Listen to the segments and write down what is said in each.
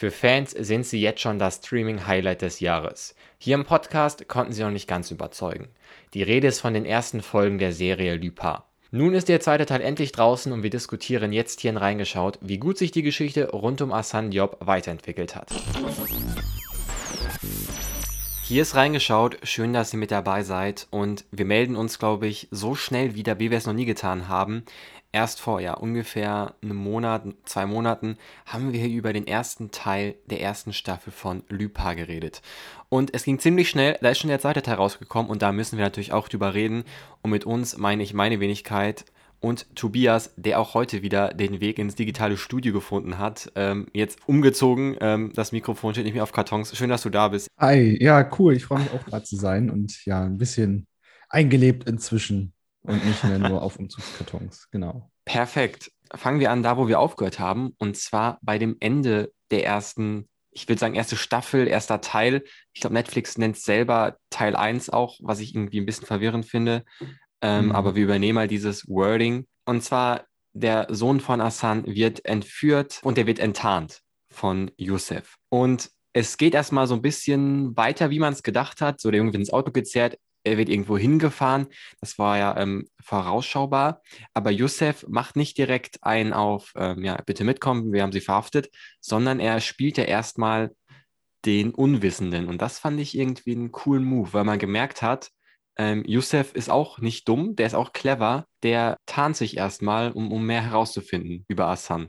Für Fans sind sie jetzt schon das Streaming-Highlight des Jahres. Hier im Podcast konnten sie noch nicht ganz überzeugen. Die Rede ist von den ersten Folgen der Serie Lupin. Nun ist der zweite Teil endlich draußen und wir diskutieren jetzt hierhin reingeschaut, wie gut sich die Geschichte rund um Asan Diop weiterentwickelt hat. Hier ist reingeschaut, schön, dass ihr mit dabei seid und wir melden uns, glaube ich, so schnell wieder, wie wir es noch nie getan haben. Erst vor ja, ungefähr einem Monat, zwei Monaten haben wir hier über den ersten Teil der ersten Staffel von Lupin geredet. Und es ging ziemlich schnell, da ist schon der zweite Teil rausgekommen und da müssen wir natürlich auch drüber reden. Und mit uns meine ich meine Wenigkeit und Tobias, der auch heute wieder den Weg ins digitale Studio gefunden hat. Ähm, jetzt umgezogen, ähm, das Mikrofon steht nicht mehr auf Kartons. Schön, dass du da bist. Hi, ja, cool. Ich freue mich auch gerade zu sein und ja, ein bisschen eingelebt inzwischen und nicht mehr nur auf Umzugskartons, genau. Perfekt. Fangen wir an da, wo wir aufgehört haben, und zwar bei dem Ende der ersten, ich würde sagen, erste Staffel, erster Teil. Ich glaube, Netflix nennt es selber Teil 1 auch, was ich irgendwie ein bisschen verwirrend finde. Ähm, mhm. Aber wir übernehmen mal dieses Wording. Und zwar, der Sohn von Hassan wird entführt und er wird enttarnt von Youssef. Und es geht erstmal so ein bisschen weiter, wie man es gedacht hat. So, der Junge wird ins Auto gezerrt, er wird irgendwo hingefahren. Das war ja ähm, vorausschaubar. Aber Youssef macht nicht direkt einen auf, ähm, ja, bitte mitkommen, wir haben sie verhaftet, sondern er spielt ja erstmal den Unwissenden. Und das fand ich irgendwie einen coolen Move, weil man gemerkt hat, ähm, Youssef ist auch nicht dumm, der ist auch clever, der tarnt sich erstmal, um, um mehr herauszufinden über Hassan.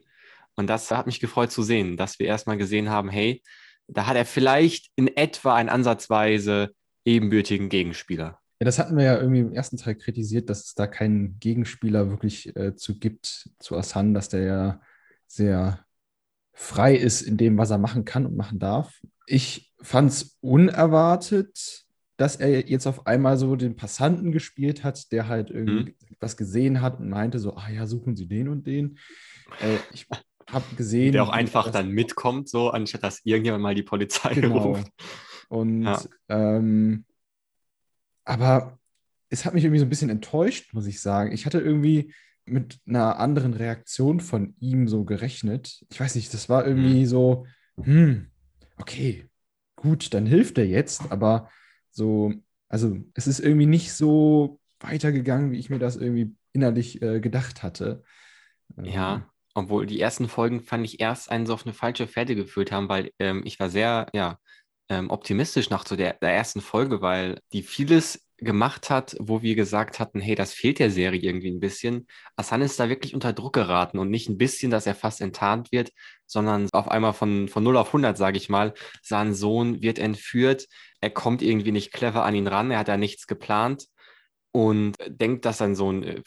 Und das hat mich gefreut zu sehen, dass wir erstmal gesehen haben, hey, da hat er vielleicht in etwa ein ansatzweise ebenbürtigen Gegenspieler. Ja, das hatten wir ja irgendwie im ersten Teil kritisiert, dass es da keinen Gegenspieler wirklich äh, zu gibt, zu Asan, dass der ja sehr frei ist in dem, was er machen kann und machen darf. Ich fand es unerwartet, dass er jetzt auf einmal so den Passanten gespielt hat, der halt irgendwie mhm. was gesehen hat und meinte so, ah ja, suchen Sie den und den. Äh, ich habe gesehen. Der auch einfach dann mitkommt, so, anstatt dass irgendjemand mal die Polizei genau. ruft. Und ja. ähm, aber es hat mich irgendwie so ein bisschen enttäuscht, muss ich sagen. Ich hatte irgendwie mit einer anderen Reaktion von ihm so gerechnet. Ich weiß nicht, das war irgendwie mhm. so, hm, okay, gut, dann hilft er jetzt, aber so, also es ist irgendwie nicht so weitergegangen, wie ich mir das irgendwie innerlich äh, gedacht hatte. Ja, ähm, obwohl die ersten Folgen fand ich erst einen so auf eine falsche Fährte geführt haben, weil ähm, ich war sehr, ja, ähm, optimistisch nach so der, der ersten Folge, weil die vieles gemacht hat, wo wir gesagt hatten, hey, das fehlt der Serie irgendwie ein bisschen. Asan ist da wirklich unter Druck geraten und nicht ein bisschen, dass er fast enttarnt wird, sondern auf einmal von, von 0 auf 100, sage ich mal, sein Sohn wird entführt, er kommt irgendwie nicht clever an ihn ran, er hat da nichts geplant und denkt, dass sein Sohn äh,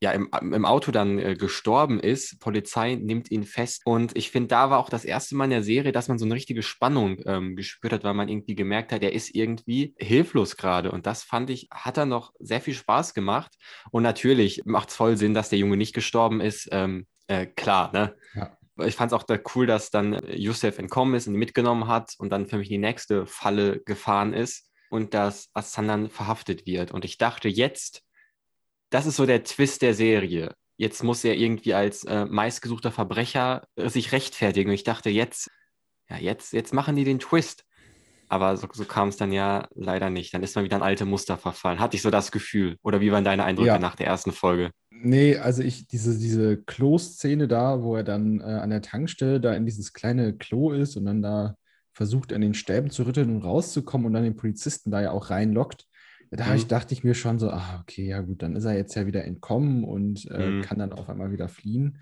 ja im, im Auto dann äh, gestorben ist. Polizei nimmt ihn fest. Und ich finde, da war auch das erste Mal in der Serie, dass man so eine richtige Spannung ähm, gespürt hat, weil man irgendwie gemerkt hat, er ist irgendwie hilflos gerade. Und das fand ich, hat er noch sehr viel Spaß gemacht. Und natürlich macht es voll Sinn, dass der Junge nicht gestorben ist. Ähm, äh, klar, ne? Ja. Ich fand es auch da cool, dass dann Yusuf entkommen ist und ihn mitgenommen hat und dann für mich die nächste Falle gefahren ist und dass Asandan verhaftet wird. Und ich dachte jetzt, das ist so der Twist der Serie. Jetzt muss er irgendwie als äh, meistgesuchter Verbrecher äh, sich rechtfertigen. Und ich dachte jetzt, ja, jetzt, jetzt machen die den Twist. Aber so, so kam es dann ja leider nicht. Dann ist man wieder ein alte Muster verfallen. Hatte ich so das Gefühl. Oder wie waren deine Eindrücke ja. nach der ersten Folge? Nee, also ich, diese, diese Klo-Szene da, wo er dann äh, an der Tankstelle da in dieses kleine Klo ist und dann da versucht, an den Stäben zu rütteln und rauszukommen und dann den Polizisten da ja auch reinlockt. Da mhm. ich, dachte ich mir schon so, ah, okay, ja gut, dann ist er jetzt ja wieder entkommen und äh, mhm. kann dann auf einmal wieder fliehen.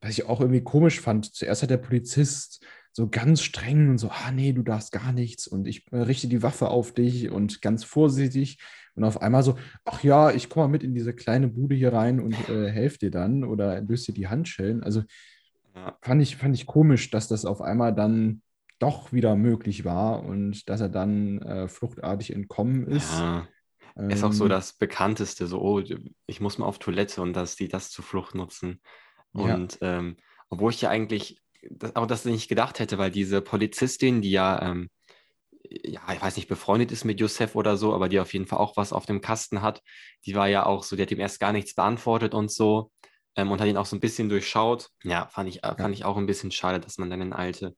Was ich auch irgendwie komisch fand, zuerst hat der Polizist so ganz streng und so, ah nee, du darfst gar nichts und ich äh, richte die Waffe auf dich und ganz vorsichtig und auf einmal so, ach ja, ich komme mal mit in diese kleine Bude hier rein und äh, helfe dir dann oder löse dir die Handschellen. Also fand, ich, fand ich komisch, dass das auf einmal dann doch wieder möglich war und dass er dann äh, fluchtartig entkommen ist. Ja. Ähm, ist auch so ähm, das Bekannteste, so, oh, ich muss mal auf Toilette und dass die das zur Flucht nutzen. Und ja. ähm, obwohl ich ja eigentlich das, auch das nicht gedacht hätte, weil diese Polizistin, die ja, ähm, ja, ich weiß nicht, befreundet ist mit Josef oder so, aber die auf jeden Fall auch was auf dem Kasten hat, die war ja auch so, die hat ihm erst gar nichts beantwortet und so ähm, und hat ihn auch so ein bisschen durchschaut. Ja, fand ich, ja. fand ich auch ein bisschen schade, dass man dann in alte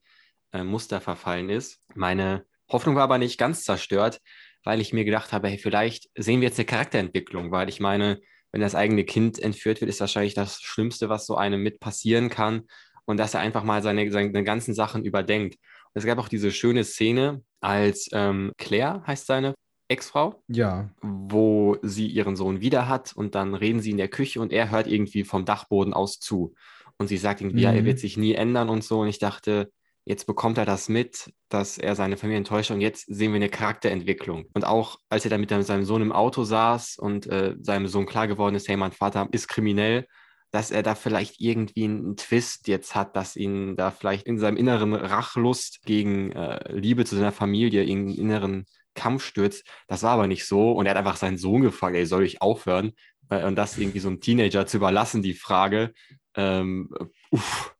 äh, Muster verfallen ist. Meine Hoffnung war aber nicht ganz zerstört, weil ich mir gedacht habe, hey, vielleicht sehen wir jetzt eine Charakterentwicklung, weil ich meine, wenn das eigene Kind entführt wird, ist wahrscheinlich das Schlimmste, was so einem mit passieren kann. Und dass er einfach mal seine, seine ganzen Sachen überdenkt. Und es gab auch diese schöne Szene, als ähm, Claire heißt seine Ex-Frau. Ja. Wo sie ihren Sohn wieder hat und dann reden sie in der Küche und er hört irgendwie vom Dachboden aus zu. Und sie sagt irgendwie, mhm. ja, er wird mhm. sich nie ändern und so. Und ich dachte, jetzt bekommt er das mit, dass er seine Familie enttäuscht und jetzt sehen wir eine Charakterentwicklung. Und auch als er dann mit seinem Sohn im Auto saß und äh, seinem Sohn klar geworden ist, hey, mein Vater ist kriminell, dass er da vielleicht irgendwie einen Twist jetzt hat, dass ihn da vielleicht in seinem inneren Rachlust gegen äh, Liebe zu seiner Familie, in inneren Kampf stürzt. Das war aber nicht so. Und er hat einfach seinen Sohn gefragt, ey, soll ich aufhören? Äh, und das irgendwie so einem Teenager zu überlassen, die Frage, ähm, uff,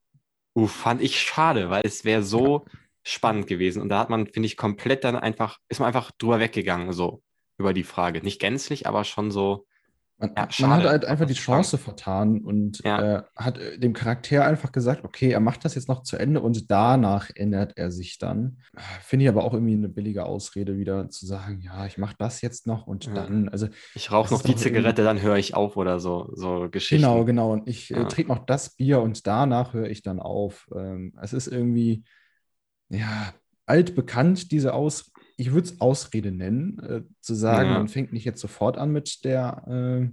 uff, fand ich schade, weil es wäre so spannend gewesen. Und da hat man, finde ich, komplett dann einfach, ist man einfach drüber weggegangen, so über die Frage. Nicht gänzlich, aber schon so, man, ja, man, hat halt einfach die Chance vertan und ja. äh, hat äh, dem Charakter einfach gesagt, okay, er macht das jetzt noch zu Ende und danach ändert er sich dann. Finde ich aber auch irgendwie eine billige Ausrede, wieder zu sagen, ja, ich mache das jetzt noch und ja. dann. Also ich rauche noch die Zigarette, dann höre ich auf oder so, so Geschichten. Genau, genau. Und ich äh, trinke noch das Bier und danach höre ich dann auf. Ähm, es ist irgendwie, ja, altbekannt, diese Ausrede ich würde es Ausrede nennen, äh, zu sagen, ja. man fängt nicht jetzt sofort an mit der äh,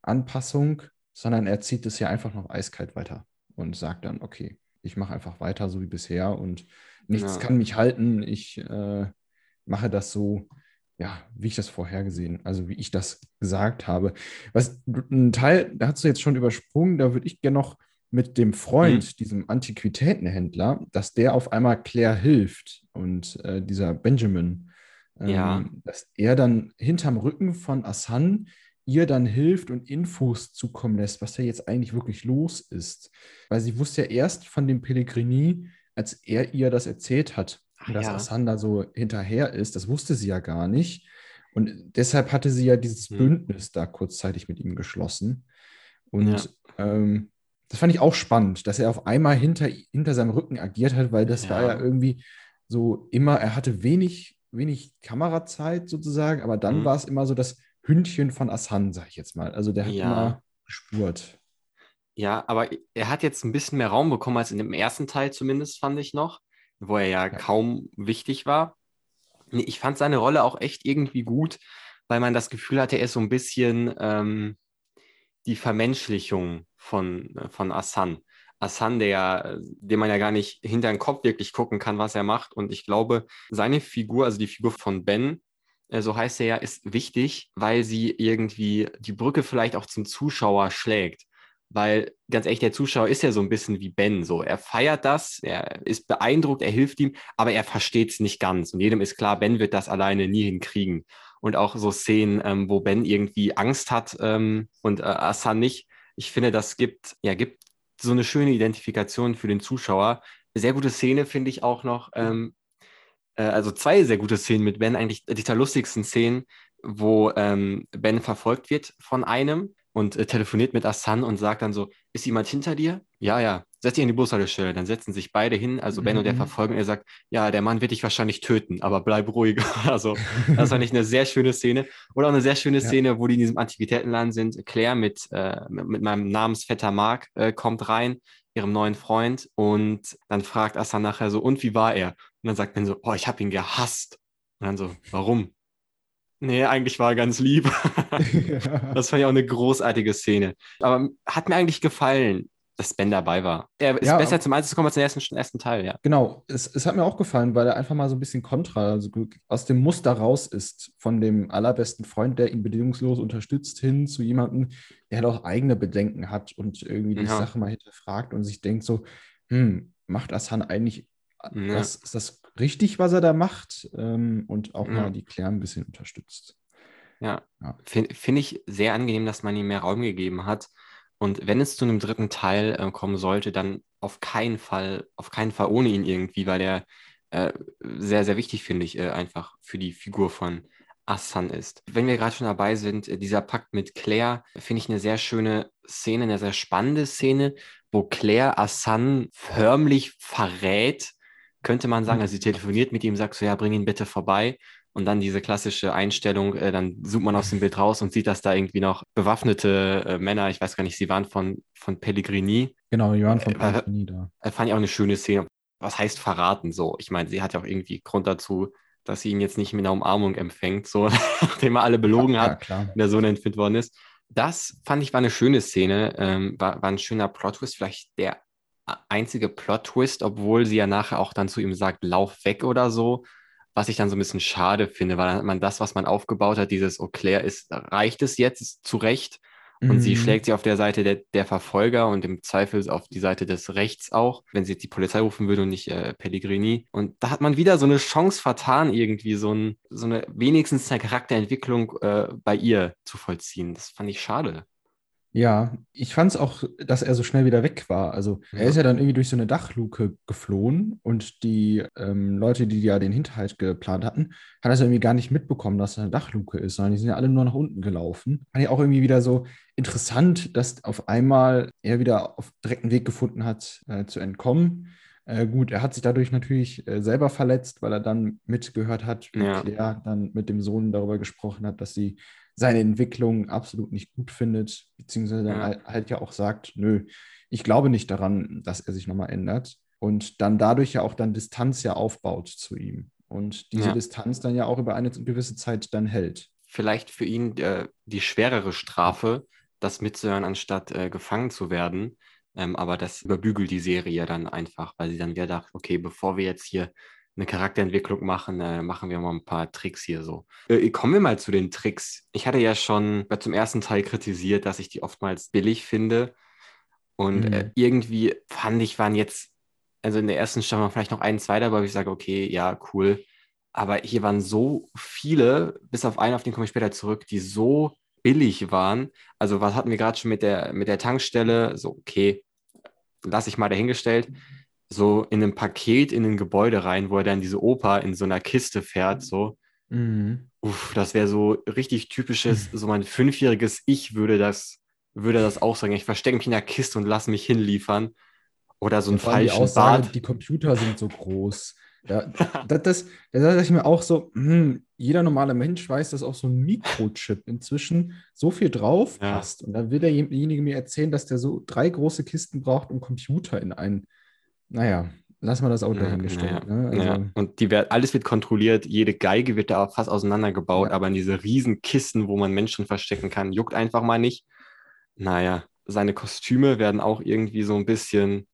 Anpassung, sondern er zieht es ja einfach noch eiskalt weiter und sagt dann, okay, ich mache einfach weiter so wie bisher und nichts ja. kann mich halten. Ich äh, mache das so, ja, wie ich das vorhergesehen, also wie ich das gesagt habe. Was ein Teil, da hast du jetzt schon übersprungen, da würde ich gerne noch mit dem Freund, mhm. diesem Antiquitätenhändler, dass der auf einmal Claire hilft und äh, dieser Benjamin, ähm, ja. dass er dann hinterm Rücken von Assan ihr dann hilft und Infos zukommen lässt, was da jetzt eigentlich wirklich los ist. Weil sie wusste ja erst von dem Pellegrini, als er ihr das erzählt hat, Ach, dass ja. Assan da so hinterher ist. Das wusste sie ja gar nicht. Und deshalb hatte sie ja dieses hm. Bündnis da kurzzeitig mit ihm geschlossen. Und ja. ähm, das fand ich auch spannend, dass er auf einmal hinter, hinter seinem Rücken agiert hat, weil das ja. war ja irgendwie so immer, er hatte wenig, wenig Kamerazeit sozusagen, aber dann mhm. war es immer so das Hündchen von Assan, sag ich jetzt mal. Also der hat ja. immer gespurt. Ja, aber er hat jetzt ein bisschen mehr Raum bekommen als in dem ersten Teil zumindest, fand ich noch, wo er ja, ja. kaum wichtig war. Ich fand seine Rolle auch echt irgendwie gut, weil man das Gefühl hatte, er ist so ein bisschen ähm, die Vermenschlichung von, äh, von Asan. Asan, der, dem man ja gar nicht hinter den Kopf wirklich gucken kann, was er macht. Und ich glaube, seine Figur, also die Figur von Ben, äh, so heißt er ja, ist wichtig, weil sie irgendwie die Brücke vielleicht auch zum Zuschauer schlägt. Weil ganz ehrlich, der Zuschauer ist ja so ein bisschen wie Ben. So, er feiert das, er ist beeindruckt, er hilft ihm, aber er versteht es nicht ganz. Und jedem ist klar, Ben wird das alleine nie hinkriegen. Und auch so Szenen, ähm, wo Ben irgendwie Angst hat ähm, und äh, Asan nicht, ich finde, das gibt, ja, gibt so eine schöne Identifikation für den Zuschauer. Sehr gute Szene finde ich auch noch. Ähm, äh, also zwei sehr gute Szenen mit Ben, eigentlich die lustigsten Szenen, wo ähm, Ben verfolgt wird von einem und äh, telefoniert mit Asan und sagt dann so, ist jemand hinter dir? Ja, ja, setz dich in die Bushaltestelle. Dann setzen sich beide hin, also Ben mhm. und der verfolgen und er sagt, ja, der Mann wird dich wahrscheinlich töten, aber bleib ruhig. also das fand ich eine sehr schöne Szene. Oder auch eine sehr schöne ja. Szene, wo die in diesem Antiquitätenladen sind. Claire mit, äh, mit meinem Namensvetter Mark äh, kommt rein, ihrem neuen Freund und dann fragt Asan nachher so, und wie war er? Und dann sagt Ben so, oh, ich habe ihn gehasst. Und dann so, warum? Nee, eigentlich war er ganz lieb. das fand ich auch eine großartige Szene. Aber hat mir eigentlich gefallen, dass Ben dabei war. Er ist ja, besser zum Einsatz gekommen als im ersten, ersten Teil, ja. Genau, es, es hat mir auch gefallen, weil er einfach mal so ein bisschen kontra, also aus dem Muster raus ist, von dem allerbesten Freund, der ihn bedingungslos unterstützt, hin zu jemandem, der halt auch eigene Bedenken hat und irgendwie die ja. Sache mal hinterfragt und sich denkt so, hm, macht Assan eigentlich ja. was, ist das richtig, was er da macht ähm, und auch mal die Claire ein bisschen unterstützt. Ja, ja. finde find ich sehr angenehm, dass man ihm mehr Raum gegeben hat. Und wenn es zu einem dritten Teil äh, kommen sollte, dann auf keinen Fall, auf keinen Fall ohne ihn irgendwie, weil er äh, sehr, sehr wichtig, finde ich, äh, einfach für die Figur von Assan ist. Wenn wir gerade schon dabei sind, äh, dieser Pakt mit Claire, finde ich eine sehr schöne Szene, eine sehr spannende Szene, wo Claire Assan förmlich verrät, könnte man sagen. Mhm. Also sie telefoniert mit ihm, sagt so, ja, bring ihn bitte vorbei. Und dann diese klassische Einstellung, äh, dann zoomt man aus dem Bild raus und sieht, dass da irgendwie noch bewaffnete äh, Männer, ich weiß gar nicht, sie waren von, von Pellegrini. Genau, die waren von Äh, Pellegrini da. Äh, fand ich auch eine schöne Szene. Was heißt verraten so? Ich meine, sie hat ja auch irgendwie Grund dazu, dass sie ihn jetzt nicht mit einer Umarmung empfängt, so nachdem er alle belogen Ja, hat, klar. der Sohn entführt worden ist. Das fand ich war eine schöne Szene, ähm, war, war ein schöner Plot-Twist, vielleicht der einzige Plot-Twist, obwohl sie ja nachher auch dann zu ihm sagt, lauf weg oder so, was ich dann so ein bisschen schade finde, weil man das, was man aufgebaut hat, dieses, oh Claire, ist, reicht es jetzt zurecht? Und sie Mhm. schlägt sich auf der Seite der, der Verfolger und im Zweifel auf die Seite des Rechts auch, wenn sie jetzt die Polizei rufen würde und nicht äh, Pellegrini. Und da hat man wieder so eine Chance vertan, irgendwie so, ein, so eine wenigstens eine Charakterentwicklung äh, bei ihr zu vollziehen. Das fand ich schade. Ja, ich fand es auch, dass er so schnell wieder weg war. Also er Ja. ist ja dann irgendwie durch so eine Dachluke geflohen und die ähm, Leute, die ja den Hinterhalt geplant hatten, hat das irgendwie gar nicht mitbekommen, dass da eine Dachluke ist, sondern die sind ja alle nur nach unten gelaufen. Fand ich auch irgendwie wieder so interessant, dass auf einmal er wieder auf direkten Weg gefunden hat, äh, zu entkommen. Äh, gut, er hat sich dadurch natürlich äh, selber verletzt, weil er dann mitgehört hat, wie Ja. Claire dann mit dem Sohn darüber gesprochen hat, dass sie seine Entwicklung absolut nicht gut findet, beziehungsweise dann Ja. halt, halt ja auch sagt, nö, ich glaube nicht daran, dass er sich nochmal ändert. Und dann dadurch ja auch dann Distanz ja aufbaut zu ihm. Und diese Ja. Distanz dann ja auch über eine gewisse Zeit dann hält. Vielleicht für ihn äh, die schwerere Strafe, das mitzuhören, anstatt äh, gefangen zu werden. Ähm, aber das überbügelt die Serie dann einfach, weil sie dann wieder dachte, okay, bevor wir jetzt hier eine Charakterentwicklung machen, äh, machen wir mal ein paar Tricks hier so. Äh, kommen wir mal zu den Tricks. Ich hatte ja schon bei- zum ersten Teil kritisiert, dass ich die oftmals billig finde. Und Mhm. äh, irgendwie fand ich, waren jetzt, also in der ersten Staffel waren vielleicht noch ein, zwei dabei, wo ich sage, okay, ja, cool. Aber hier waren so viele, bis auf einen, auf den komme ich später zurück, die so billig waren. Also was hatten wir gerade schon mit der, mit der Tankstelle? So, okay, lasse ich mal dahingestellt. So in einem Paket in ein Gebäude rein, wo er dann diese Oper in so einer Kiste fährt, so. Mhm. Uff, das wäre so richtig typisches, so mein fünfjähriges Ich würde das, würde das auch sagen. Ich verstecke mich in der Kiste und lasse mich hinliefern. Oder so Vor allem die falschen Aussage, Bart. die Computer sind so groß. Ja, das, das, da sage ich mir auch so, hm, jeder normale Mensch weiß, dass auch so ein Mikrochip inzwischen so viel drauf Ja. passt. Und dann will derjenige mir erzählen, dass der so drei große Kisten braucht, um Computer in einen. Naja, lassen wir das auch dahingestellt. ja, ne? also, ja. Und die wird, alles wird kontrolliert, jede Geige wird da fast auseinandergebaut, Ja. aber in diese riesen Kisten, wo man Menschen verstecken kann, juckt einfach mal nicht. Naja, seine Kostüme werden auch irgendwie so ein bisschen,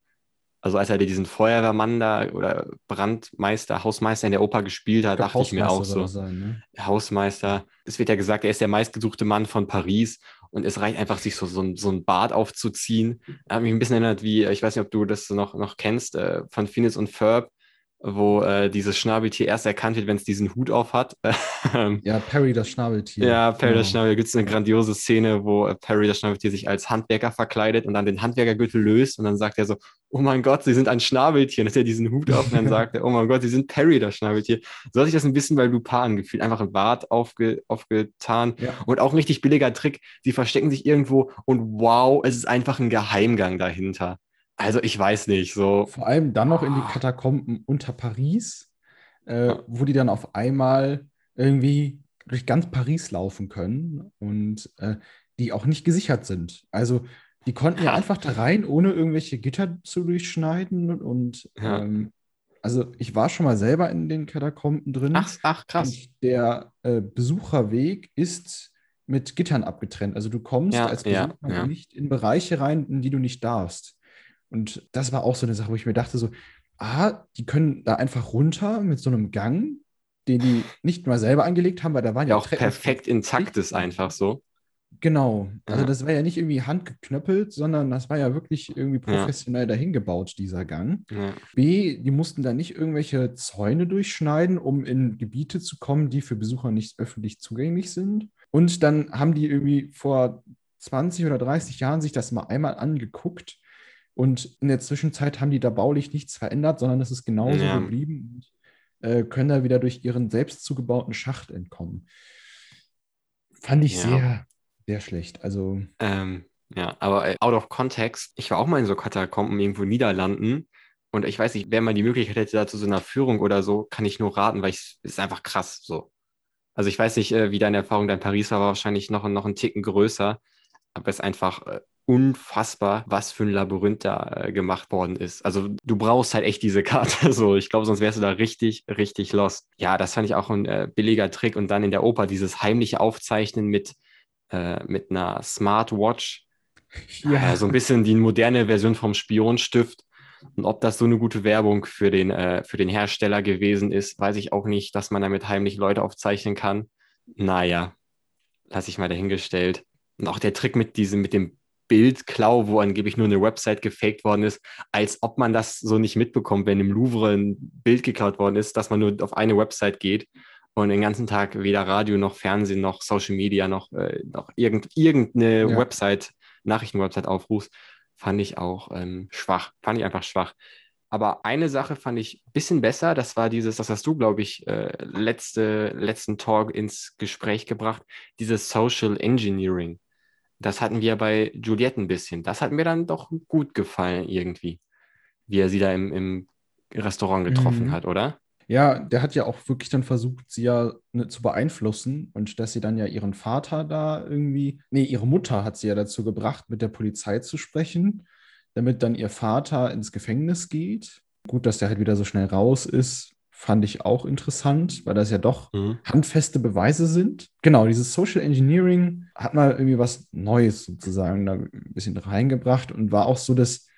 also als er diesen Feuerwehrmann da oder Brandmeister, Hausmeister in der Oper gespielt hat, dachte ich mir auch so, sein, ne? Hausmeister, es wird ja gesagt, er ist der meistgesuchte Mann von Paris und es reicht einfach, sich so, so, ein, so ein Bart aufzuziehen. Hat mich ein bisschen erinnert, wie, ich weiß nicht, ob du das noch, noch kennst, äh, von Phineas und Ferb, wo äh, dieses Schnabeltier erst erkannt wird, wenn es diesen Hut auf hat. Ähm, Ja, Perry, das Schnabeltier. ja, Perry das Genau. Schnabel, gibt es eine grandiose Szene, wo äh, Perry das Schnabeltier sich als Handwerker verkleidet und dann den Handwerkergürtel löst und dann sagt er so, oh mein Gott, sie sind ein Schnabeltier. Und hat er diesen Hut auf und dann sagt er, oh mein Gott, sie sind Perry das Schnabeltier. So hat sich das ein bisschen bei Lupin angefühlt. Einfach ein Bart aufge, aufgetan Ja. und auch ein richtig billiger Trick. Sie verstecken sich irgendwo und wow, es ist einfach ein Geheimgang dahinter. Also ich weiß nicht, so. Vor allem dann noch in die. Katakomben unter Paris, äh, Ja. wo die dann auf einmal irgendwie durch ganz Paris laufen können und äh, die auch nicht gesichert sind. Also die konnten ja Ja. einfach da rein, ohne irgendwelche Gitter zu durchschneiden. Und Ja. ähm, also ich war schon mal selber in den Katakomben drin. Ach, ach krass. Und der äh, Besucherweg ist mit Gittern abgetrennt. Also du kommst als Besucher nicht in Bereiche rein, in die du nicht darfst. Und das war auch so eine Sache, wo ich mir dachte, so, ah, die können da einfach runter mit so einem Gang, den die nicht mal selber angelegt haben, weil da waren Ja, ja auch Treppen- perfekt intakt ist einfach so. Genau. Also Ja. das war ja nicht irgendwie handgeknöppelt, sondern das war ja wirklich irgendwie Ja. professionell dahin gebaut, dieser Gang. Ja. B, die mussten da nicht irgendwelche Zäune durchschneiden, um in Gebiete zu kommen, die für Besucher nicht öffentlich zugänglich sind. Und dann haben die irgendwie vor 20 oder 30 Jahren sich das mal einmal angeguckt. Und in der Zwischenzeit haben die da baulich nichts verändert, sondern es ist genauso Ja. geblieben und äh, können da wieder durch ihren selbst zugebauten Schacht entkommen. Fand ich Ja. sehr, sehr schlecht. Also, Ähm, ja, aber äh, out of context, ich war auch mal in so Katakomben irgendwo in Niederlanden Und ich weiß nicht, wer mal die Möglichkeit hätte, da zu so einer Führung oder so, kann ich nur raten, weil es ist einfach krass so. Also ich weiß nicht, äh, wie deine Erfahrung da in Paris war, war wahrscheinlich noch, noch einen Ticken größer. Aber es ist einfach äh, unfassbar, was für ein Labyrinth da äh, gemacht worden ist. Also du brauchst halt echt diese Karte. So, ich glaube, sonst wärst du da richtig, richtig lost. Ja, das fand ich auch ein äh, billiger Trick. Und dann in der Oper dieses heimliche Aufzeichnen mit, äh, mit einer Smartwatch. Ja. Äh, so ein bisschen die moderne Version vom Spionstift. Und ob das so eine gute Werbung für den, äh, für den Hersteller gewesen ist, weiß ich auch nicht, dass man damit heimlich Leute aufzeichnen kann. Naja, lasse ich mal dahingestellt. Und auch der Trick mit diesem, mit dem Bildklau, wo angeblich nur eine Website gefaked worden ist, als ob man das so nicht mitbekommt, wenn im Louvre ein Bild geklaut worden ist, dass man nur auf eine Website geht und den ganzen Tag weder Radio noch Fernsehen noch Social Media noch, äh, noch irgend, irgendeine ja. Website, Nachrichtenwebsite aufrufst fand ich auch ähm, schwach. Fand ich einfach schwach. Aber eine Sache fand ich ein bisschen besser. Das war dieses, das hast du, glaube ich, äh, letzte, letzten Talk ins Gespräch gebracht, dieses Social Engineering. Das hatten wir bei Juliette ein bisschen. Das hat mir dann doch gut gefallen irgendwie, wie er sie da im, im Restaurant getroffen mhm. hat, oder? Ja, der hat ja auch wirklich dann versucht, sie ja ne, zu beeinflussen und dass sie dann ja ihren Vater da irgendwie, nee, ihre Mutter hat sie ja dazu gebracht, mit der Polizei zu sprechen, damit dann ihr Vater ins Gefängnis geht. Gut, dass der halt wieder so schnell raus ist, fand ich auch interessant, weil das ja doch mhm. handfeste Beweise sind. Genau, dieses Social Engineering hat mal irgendwie was Neues sozusagen da ein bisschen reingebracht und war auch so das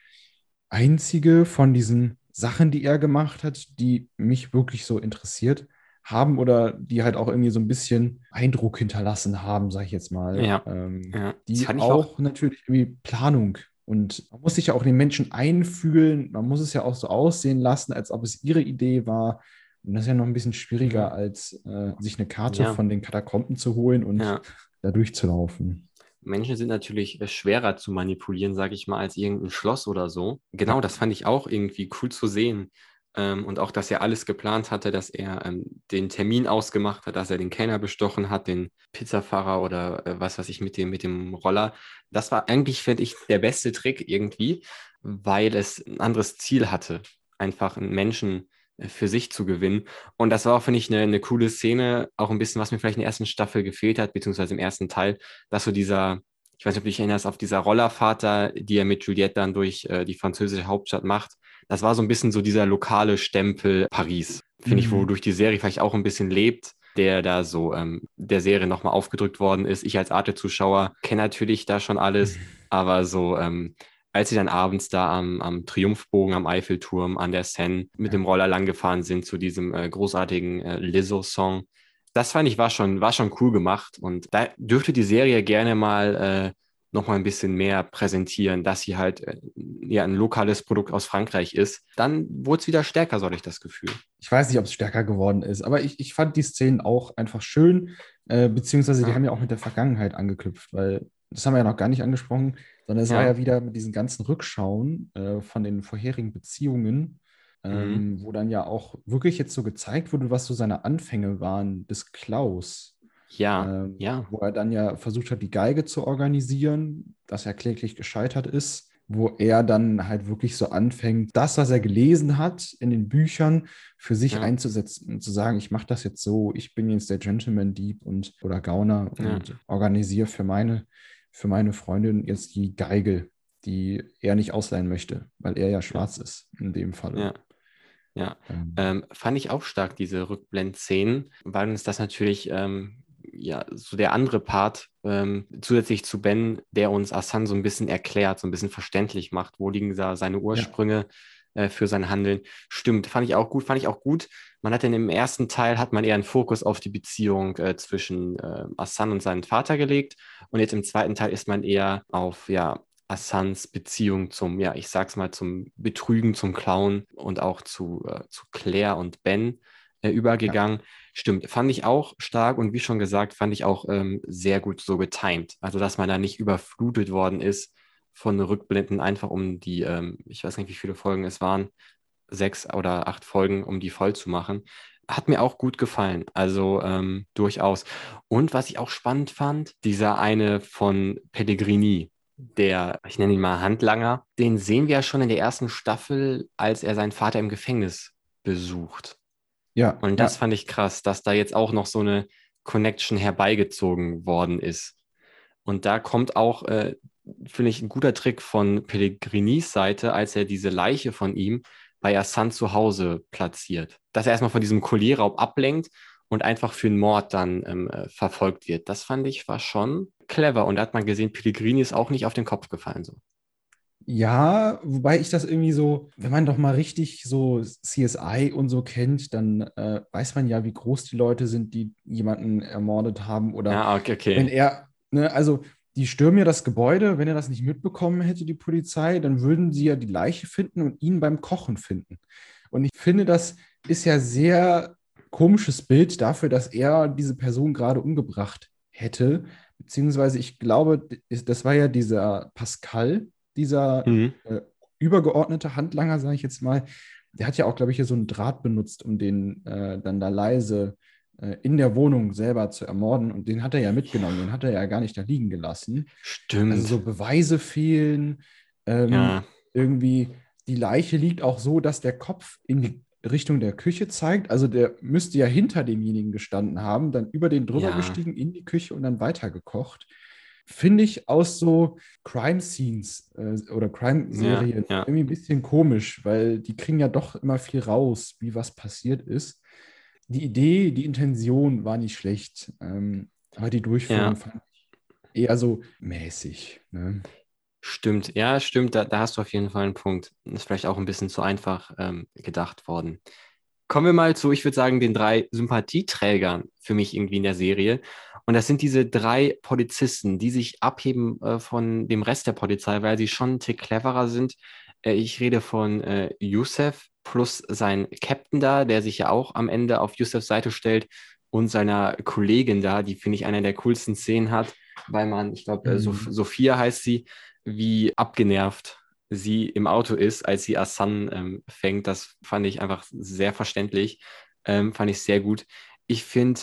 einzige von diesen Sachen, die er gemacht hat, die mich wirklich so interessiert haben oder die halt auch irgendwie so ein bisschen Eindruck hinterlassen haben, sage ich jetzt mal. Ja. Ähm, ja. Die auch, auch, natürlich irgendwie Planung und man muss sich ja auch in den Menschen einfühlen. Man muss es ja auch so aussehen lassen, als ob es ihre Idee war. Und das ist ja noch ein bisschen schwieriger, als äh, sich eine Karte ja. von den Katakomben zu holen und ja. da durchzulaufen. Menschen sind natürlich äh, schwerer zu manipulieren, sage ich mal, als irgendein Schloss oder so. Genau, das fand ich auch irgendwie cool zu sehen. Ähm, und auch, dass er alles geplant hatte, dass er ähm, den Termin ausgemacht hat, dass er den Kellner bestochen hat, den Pizzafahrer oder äh, was weiß ich mit dem, mit dem Roller. Das war eigentlich, finde ich, der beste Trick irgendwie, weil es ein anderes Ziel hatte. Einfach einen Menschen für sich zu gewinnen. Und das war auch, finde ich, eine, eine coole Szene, auch ein bisschen, was mir vielleicht in der ersten Staffel gefehlt hat, beziehungsweise im ersten Teil, dass so dieser, ich weiß nicht, ob du dich erinnerst, auf dieser Rollerfahrt da, die er mit Juliette dann durch äh, die französische Hauptstadt macht. Das war so ein bisschen so dieser lokale Stempel Paris, finde mhm. ich, wodurch die Serie vielleicht auch ein bisschen lebt der da so ähm, der Serie nochmal aufgedrückt worden ist. Ich als Arte-Zuschauer kenne natürlich da schon alles, mhm. aber so ähm, als sie dann abends da am, am Triumphbogen, am Eiffelturm, an der Seine mit dem Roller langgefahren sind zu diesem äh, großartigen äh, Lizzo-Song. Das fand ich war schon, war schon cool gemacht und da dürfte die Serie gerne mal äh, noch mal ein bisschen mehr präsentieren, dass sie halt äh, ja ein lokales Produkt aus Frankreich ist. Dann wurde es wieder stärker, soll ich das Gefühl. Ich weiß nicht, ob es stärker geworden ist, aber ich, ich fand die Szenen auch einfach schön, äh, beziehungsweise die ja. haben ja auch mit der Vergangenheit angeknüpft, weil das haben wir ja noch gar nicht angesprochen sondern es ja. war ja wieder mit diesen ganzen Rückschauen äh, von den vorherigen Beziehungen, ähm, mhm. wo dann ja auch wirklich jetzt so gezeigt wurde, was so seine Anfänge waren des Klaus. Ja, ähm, ja. Wo er dann ja versucht hat, die Geige zu organisieren, dass er kläglich gescheitert ist, wo er dann halt wirklich so anfängt, das, was er gelesen hat in den Büchern, für sich ja. einzusetzen und zu sagen, ich mache das jetzt so, ich bin jetzt der Gentleman Dieb und oder Gauner ja. und organisiere für meine für meine Freundin jetzt die Geige, die er nicht ausleihen möchte, weil er ja schwarz ist in dem Fall. Ja. Ja, ähm. Ähm, fand ich auch stark, diese Rückblendszenen, weil uns das natürlich, ähm, ja, so der andere Part ähm, zusätzlich zu Ben, der uns Assan so ein bisschen erklärt, so ein bisschen verständlich macht, wo liegen da seine Ursprünge, ja äh, für sein Handeln. Stimmt, fand ich auch gut, fand ich auch gut. Man hat dann im ersten Teil hat man eher einen Fokus auf die Beziehung äh, zwischen äh, Assan und seinem Vater gelegt und jetzt im zweiten Teil ist man eher auf ja Assans Beziehung zum, ja, ich sag's mal, zum Betrügen, zum Clown und auch zu, äh, zu Claire und Ben äh, übergegangen. Ja. Stimmt, fand ich auch stark und wie schon gesagt, fand ich auch ähm, sehr gut so getimed. Also, dass man da nicht überflutet worden ist von Rückblenden, einfach um die, ähm, ich weiß nicht, wie viele Folgen es waren, sechs oder acht Folgen, um die voll zu machen. Hat mir auch gut gefallen, also ähm, durchaus. Und was ich auch spannend fand, dieser eine von Pellegrini, der, ich nenne ihn mal Handlanger, den sehen wir ja schon in der ersten Staffel, als er seinen Vater im Gefängnis besucht. Ja. Und das ja. fand ich krass, dass da jetzt auch noch so eine Connection herbeigezogen worden ist. Und da kommt auch, äh, finde ich, ein guter Trick von Pellegrinis Seite, als er diese Leiche von ihm bei Assan zu Hause platziert. Dass er erstmal von diesem Kollierraub ablenkt und einfach für einen Mord dann ähm, äh, verfolgt wird. Das fand ich war schon clever. Und da hat man gesehen, Pellegrini ist auch nicht auf den Kopf gefallen. So. Ja, wobei ich das irgendwie so, wenn man doch mal richtig so CSI und so kennt, dann äh, weiß man ja, wie groß die Leute sind, die jemanden ermordet haben. Oder ja, okay, okay. wenn er, ne, also die stürmen ja das Gebäude, wenn er das nicht mitbekommen hätte, die Polizei, dann würden sie ja die Leiche finden und ihn beim Kochen finden. Und ich finde, das ist ja sehr komisches Bild dafür, dass er diese Person gerade umgebracht hätte. Beziehungsweise ich glaube, das war ja dieser Pascal, dieser mhm. äh, übergeordnete Handlanger, sage ich jetzt mal. Der hat ja auch, glaube ich, hier so einen Draht benutzt, um den äh, dann da leise äh, in der Wohnung selber zu ermorden. Und den hat er ja mitgenommen, den hat er ja gar nicht da liegen gelassen. Stimmt. Also so Beweise fehlen. Ähm, ja. Irgendwie, die Leiche liegt auch so, dass der Kopf in die Richtung der Küche zeigt. Also der müsste ja hinter demjenigen gestanden haben, dann über den drüber ja. gestiegen in die Küche und dann weitergekocht. Finde ich aus so Crime-Scenes äh, oder Crime-Serien ja, ja. irgendwie ein bisschen komisch, weil die kriegen ja doch immer viel raus, wie was passiert ist. Die Idee, die Intention war nicht schlecht, ähm, aber die Durchführung fand ich eher so mäßig. Ne? Stimmt, ja, stimmt, da, da, hast du auf jeden Fall einen Punkt. Ist vielleicht auch ein bisschen zu einfach ähm, gedacht worden. Kommen wir mal zu, ich würde sagen, den drei Sympathieträgern für mich irgendwie in der Serie. Und das sind diese drei Polizisten, die sich abheben äh, von dem Rest der Polizei, weil sie schon ein Tick cleverer sind. Äh, ich rede von äh, Youssef plus sein Captain da, der sich ja auch am Ende auf Youssefs Seite stellt und seiner Kollegin da, die finde ich einer der coolsten Szenen hat, weil man, ich glaube, äh, mhm. Sophia heißt sie, wie abgenervt sie im Auto ist, als sie Asan ähm, fängt. Das fand ich einfach sehr verständlich, ähm, fand ich sehr gut. Ich finde,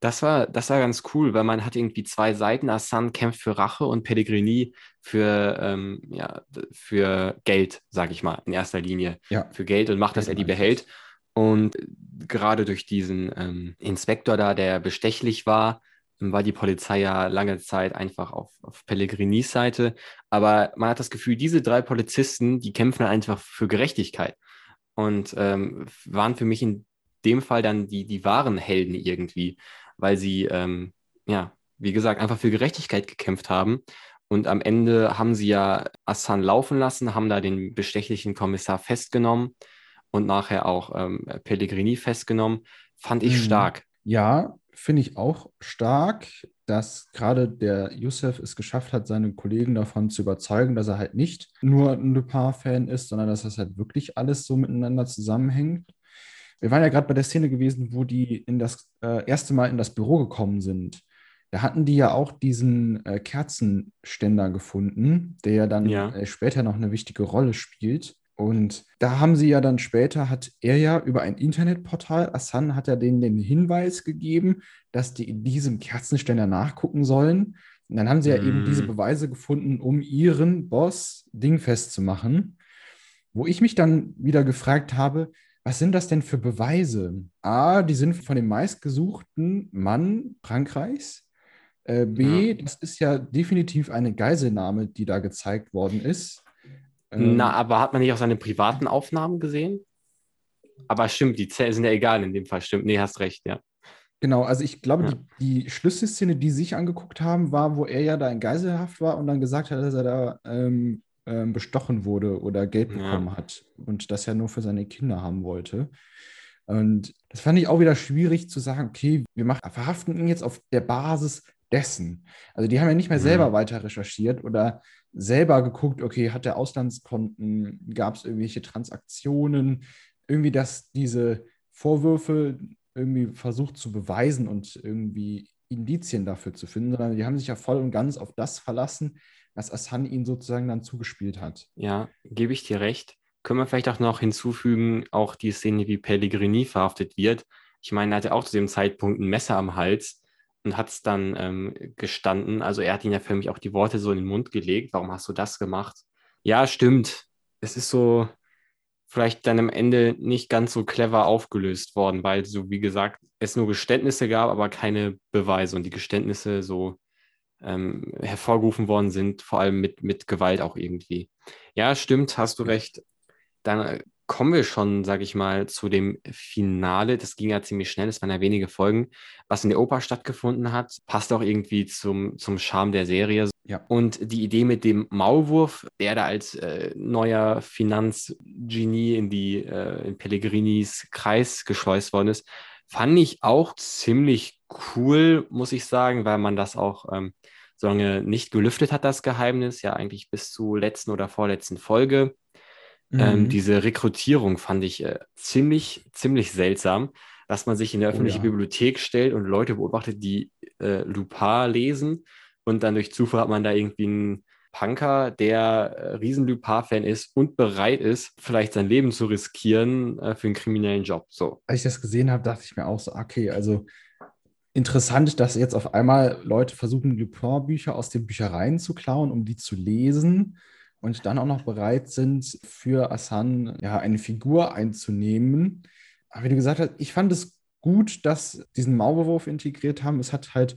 das war, das war ganz cool, weil man hat irgendwie zwei Seiten. Asan kämpft für Rache und Pellegrini für, ähm, ja, für Geld, sage ich mal, in erster Linie. Ja. Für Geld und macht, dass er die behält. Und gerade durch diesen ähm, Inspektor da, der bestechlich war, war die Polizei ja lange Zeit einfach auf, auf Pellegrinis Seite. Aber man hat das Gefühl, diese drei Polizisten, die kämpfen einfach für Gerechtigkeit und ähm, waren für mich in dem Fall dann die, die wahren Helden irgendwie, weil sie, ähm, ja, wie gesagt, einfach für Gerechtigkeit gekämpft haben. Und am Ende haben sie ja Assan laufen lassen, haben da den bestechlichen Kommissar festgenommen und nachher auch ähm, Pellegrini festgenommen. Fand ich mhm. stark. Ja, finde ich auch stark, dass gerade der Youssef es geschafft hat, seine Kollegen davon zu überzeugen, dass er halt nicht nur ein Dupin-Fan ist, sondern dass das halt wirklich alles so miteinander zusammenhängt. Wir waren ja gerade bei der Szene gewesen, wo die in das äh, erste Mal in das Büro gekommen sind. Da hatten die ja auch diesen äh, Kerzenständer gefunden, der ja dann ja. Äh, später noch eine wichtige Rolle spielt. Und da haben sie ja dann später, hat er ja über ein Internetportal, Assan hat er denen den Hinweis gegeben, dass die in diesem Kerzenständer nachgucken sollen. Und dann haben sie ja mm. eben diese. Beweise gefunden, um ihren Boss dingfest zu machen. Wo ich mich dann wieder gefragt habe, was sind das denn für Beweise? A, die sind von dem meistgesuchten Mann Frankreichs. Äh, B, ja. das ist ja definitiv eine Geiselnahme, die da gezeigt worden ist. Ähm, Na, aber hat man nicht auch seine privaten Aufnahmen gesehen? Aber stimmt, die sind ja egal in dem Fall, stimmt. Nee, hast recht, ja. Genau, also ich glaube, ja. die, die Schlüsselszene, die sich angeguckt haben, war, wo er ja da in Geiselhaft war und dann gesagt hat, dass er da ähm, ähm, bestochen wurde oder Geld bekommen ja. hat und das ja nur für seine Kinder haben wollte. Und das fand ich auch wieder schwierig zu sagen, okay, wir machen, verhaften ihn jetzt auf der Basis dessen. Also die haben ja nicht mehr selber mhm. weiter recherchiert oder selber geguckt, okay, hat der Auslandskonten, gab es irgendwelche Transaktionen, irgendwie, dass diese Vorwürfe irgendwie versucht zu beweisen und irgendwie Indizien dafür zu finden, sondern die haben sich ja voll und ganz auf das verlassen, was Assan ihnen sozusagen dann zugespielt hat. Ja, gebe ich dir recht. Können wir vielleicht auch noch hinzufügen, auch die Szene, wie Pellegrini verhaftet wird. Ich meine, er hatte auch zu dem Zeitpunkt ein Messer am Hals und hat es dann ähm, gestanden. Also er hat ihn ja für mich auch die Worte so in den Mund gelegt. Warum hast du das gemacht? Ja, stimmt. Es ist so vielleicht dann am Ende nicht ganz so clever aufgelöst worden, weil so wie gesagt es nur Geständnisse gab, aber keine Beweise und die Geständnisse so ähm, hervorgerufen worden sind, vor allem mit, mit Gewalt auch irgendwie. Ja, stimmt, hast du recht. Dann äh, kommen wir schon, sage ich mal, zu dem Finale. Das ging ja ziemlich schnell, es waren ja wenige Folgen. Was in der Oper stattgefunden hat, passt auch irgendwie zum, zum Charme der Serie. Ja. Und die Idee mit dem Maulwurf, der da als äh, neuer Finanzgenie in die äh, in Pellegrinis Kreis geschleust worden ist, fand ich auch ziemlich cool, muss ich sagen, weil man das auch ähm, so lange nicht gelüftet hat, das Geheimnis, ja eigentlich bis zur letzten oder vorletzten Folge. Ähm, mhm. Ähm, diese Rekrutierung fand ich äh, ziemlich, ziemlich seltsam, dass man sich in der öffentlichen oh, ja. Bibliothek stellt und Leute beobachtet, die äh, Lupin lesen und dann durch Zufall hat man da irgendwie einen Punker, der äh, riesen Lupin-Fan ist und bereit ist, vielleicht sein Leben zu riskieren äh, für einen kriminellen Job. So. Als ich das gesehen habe, dachte ich mir auch so, okay, also interessant, dass jetzt auf einmal Leute versuchen, Lupin-Bücher aus den Büchereien zu klauen, um die zu lesen und dann auch noch bereit sind, für Assan ja, eine Figur einzunehmen. Aber wie du gesagt hast, ich fand es gut, dass diesen Maulwurf integriert haben. Es hat halt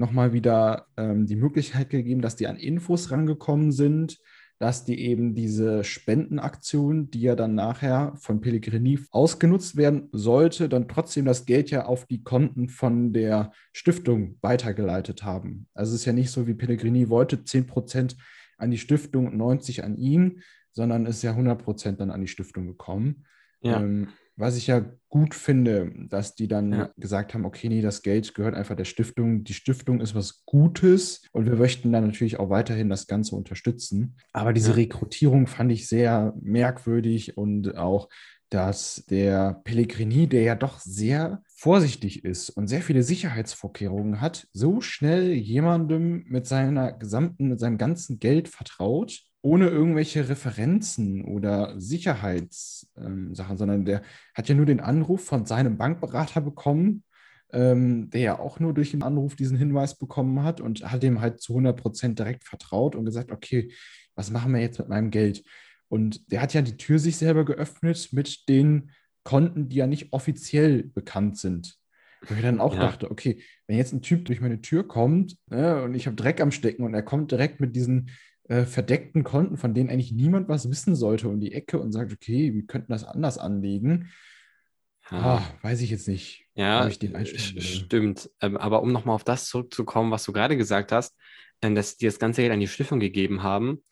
nochmal wieder ähm, die Möglichkeit gegeben, dass die an Infos rangekommen sind, dass die eben diese Spendenaktion, die ja dann nachher von Pellegrini ausgenutzt werden sollte, dann trotzdem das Geld ja auf die Konten von der Stiftung weitergeleitet haben. Also es ist ja nicht so, wie Pellegrini wollte, 10 Prozent an die Stiftung und 90 an ihn, sondern ist ja 100 Prozent dann an die Stiftung gekommen. Ja. Ähm, was ich ja gut finde, dass die dann ja. gesagt haben, okay, nee, das Geld gehört einfach der Stiftung. Die Stiftung ist was Gutes und wir möchten dann natürlich auch weiterhin das Ganze unterstützen. Aber diese. Rekrutierung fand ich sehr merkwürdig und auch, dass der Pellegrini, der ja doch sehr vorsichtig ist und sehr viele Sicherheitsvorkehrungen hat, so schnell jemandem mit seiner gesamten, mit seinem ganzen Geld vertraut ohne irgendwelche Referenzen oder Sicherheitssachen, ähm, sondern der hat ja nur den Anruf von seinem Bankberater bekommen, ähm, der ja auch nur durch den Anruf diesen Hinweis bekommen hat und hat ihm halt zu 100 Prozent direkt vertraut und gesagt, okay, was machen wir jetzt mit meinem Geld? Und der hat ja die Tür sich selber geöffnet mit den Konten, die ja nicht offiziell bekannt sind. Wo ich dann auch ja. dachte, okay, wenn jetzt ein Typ durch meine Tür kommt ne, und ich habe Dreck am Stecken und er kommt direkt mit diesen äh, verdeckten Konten, von denen eigentlich niemand was wissen sollte, um die Ecke und sagt, okay, wir könnten das anders anlegen. Ah, weiß ich jetzt nicht. Ja, ich den stimmt. Ähm, aber um nochmal auf das zurückzukommen, was du gerade gesagt hast, dass die das ganze Geld an die Stiftung gegeben haben,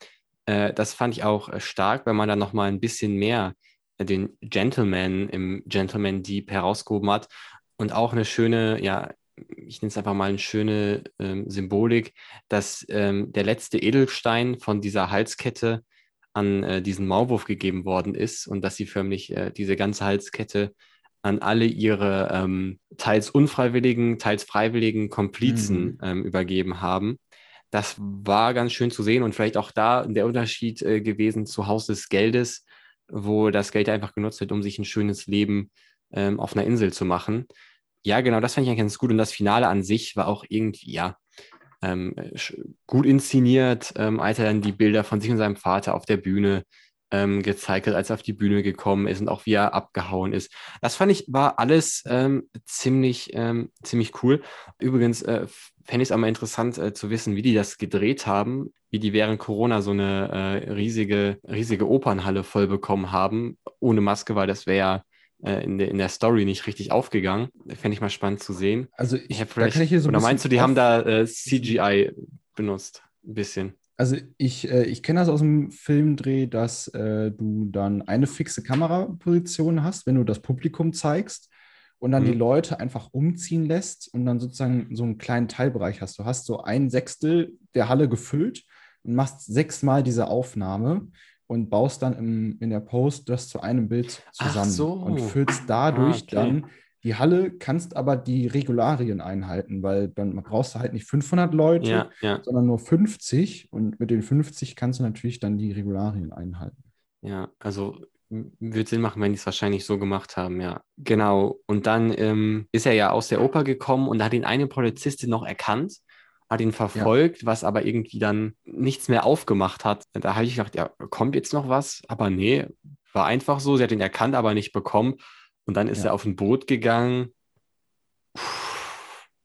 äh, das fand ich auch äh, stark, weil man da nochmal ein bisschen mehr den Gentleman im Gentleman Deep herausgehoben hat und auch eine schöne, ja, ich nenne es einfach mal eine schöne ähm, Symbolik, dass ähm, der letzte Edelstein von dieser Halskette an äh, diesen Maulwurf gegeben worden ist und dass sie förmlich äh, diese ganze Halskette an alle ihre ähm, teils unfreiwilligen, teils freiwilligen Komplizen mhm. Ähm, übergeben haben. Das war ganz schön zu sehen und vielleicht auch da der Unterschied äh, gewesen zu Haus des Geldes, wo das Geld einfach genutzt wird, um sich ein schönes Leben ähm, auf einer Insel zu machen. Ja, genau, das fand ich eigentlich ganz gut. Und das Finale an sich war auch irgendwie, ja, ähm, gut inszeniert, ähm, als er dann die Bilder von sich und seinem Vater auf der Bühne ähm, gezeigt hat, als er auf die Bühne gekommen ist und auch wie er abgehauen ist. Das fand ich, war alles ähm, ziemlich, ähm, ziemlich cool. Übrigens äh, fände ich es auch mal interessant äh, zu wissen, wie die das gedreht haben, wie die während Corona so eine äh, riesige, riesige Opernhalle voll bekommen haben, ohne Maske, weil das wäre ja äh, in, der, in der Story nicht richtig aufgegangen. Fände ich mal spannend zu sehen. Also ich, ich vielleicht, ich so oder meinst du, die haben da äh, CGI benutzt? Ein bisschen. Also ich, äh, ich kenne das aus dem Filmdreh, dass äh, du dann eine fixe Kameraposition hast, wenn du das Publikum zeigst und dann mhm. die Leute einfach umziehen lässt und dann sozusagen so einen kleinen Teilbereich hast. Du hast so ein Sechstel der Halle gefüllt und machst sechsmal diese Aufnahme und baust dann im, in der Post das zu einem Bild zusammen so. und füllst dadurch ah, okay. dann die Halle, kannst aber die Regularien einhalten, weil dann brauchst du halt nicht 500 Leute, ja, ja. sondern nur 50 und mit den 50 kannst du natürlich dann die Regularien einhalten. Ja, also wird Sinn machen, wenn die es wahrscheinlich so gemacht haben, ja. Genau. Und dann ähm, ist er ja aus der Oper gekommen und hat ihn eine Polizistin noch erkannt, hat ihn verfolgt, ja. was aber irgendwie dann nichts mehr aufgemacht hat. Da habe ich gedacht, ja, kommt jetzt noch was? Aber nee, war einfach so. Sie hat ihn erkannt, aber nicht bekommen. Und dann ist ja. er auf ein Boot gegangen.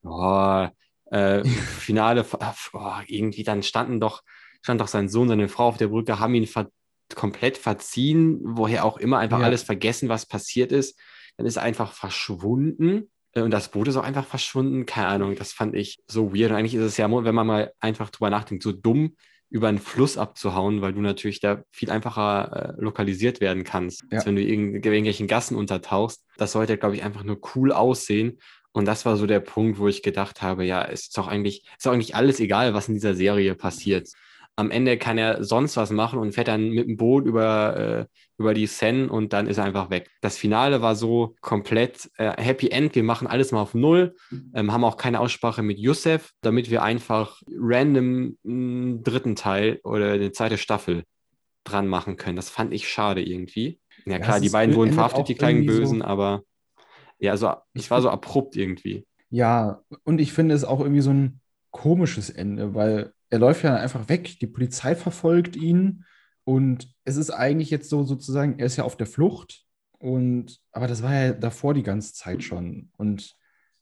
Oh, äh, Finale, oh, irgendwie dann standen doch, stand doch sein Sohn, seine Frau auf der Brücke, haben ihn ver komplett verziehen, woher auch immer, einfach ja. alles vergessen, was passiert ist. Dann ist er einfach verschwunden. Äh, und das Boot ist auch einfach verschwunden. Keine Ahnung, das fand ich so weird. Und eigentlich ist es ja, wenn man mal einfach drüber nachdenkt, so dumm über einen Fluss abzuhauen, weil du natürlich da viel einfacher äh, lokalisiert werden kannst, ja. als wenn du in irgendwelchen Gassen untertauchst. Das sollte, glaube ich, einfach nur cool aussehen. Und das war so der Punkt, wo ich gedacht habe, ja, ist doch eigentlich, ist doch eigentlich alles egal, was in dieser Serie passiert am Ende kann er sonst was machen und fährt dann mit dem Boot über, äh, über die Seine und dann ist er einfach weg. Das Finale war so komplett äh, Happy End. Wir machen alles mal auf Null, ähm, haben auch keine Aussprache mit Youssef, damit wir einfach random einen dritten Teil oder eine zweite Staffel dran machen können. Das fand ich schade irgendwie. Ja, klar, die beiden wurden verhaftet, die kleinen Bösen, so aber ja, also es war so abrupt irgendwie. Ja, und ich finde es auch irgendwie so ein komisches Ende, weil er läuft ja einfach weg, die Polizei verfolgt ihn und es ist eigentlich jetzt so sozusagen, er ist ja auf der Flucht und aber das war ja davor die ganze Zeit schon und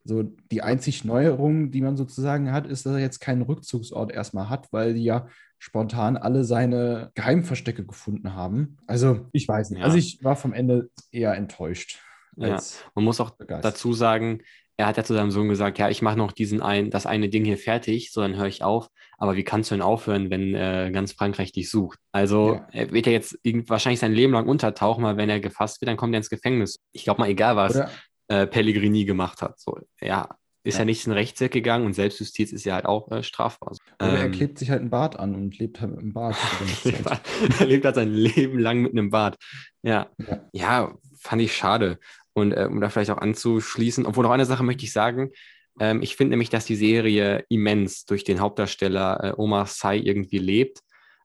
so die einzig Neuerung, die man sozusagen hat, ist, dass er jetzt keinen Rückzugsort erstmal hat, weil die ja spontan alle seine Geheimverstecke gefunden haben. Also ich weiß nicht. Ja. Also ich war vom Ende eher enttäuscht. Ja. Man muss auch begeistert. dazu sagen, er hat ja zu seinem Sohn gesagt, ja, ich mache noch diesen ein, das eine Ding hier fertig, so dann höre ich auf. Aber wie kannst du denn aufhören, wenn äh, ganz Frankreich dich sucht? Also ja. er wird ja jetzt wahrscheinlich sein Leben lang untertauchen, weil wenn er gefasst wird, dann kommt er ins Gefängnis. Ich glaube mal, egal was äh, Pellegrini gemacht hat. So, ja, ist ja. ja nicht in Rechtsweg gegangen und Selbstjustiz ist ja halt auch äh, strafbar. Oder ähm, er klebt sich halt einen Bart an und lebt halt mit einem Bart. er lebt halt sein Leben lang mit einem Bart. Ja, ja, ja fand ich schade. Und äh, um da vielleicht auch anzuschließen, obwohl noch eine Sache möchte ich sagen, ähm, ich finde nämlich, dass die Serie immens durch den Hauptdarsteller äh, Omar Sy irgendwie lebt,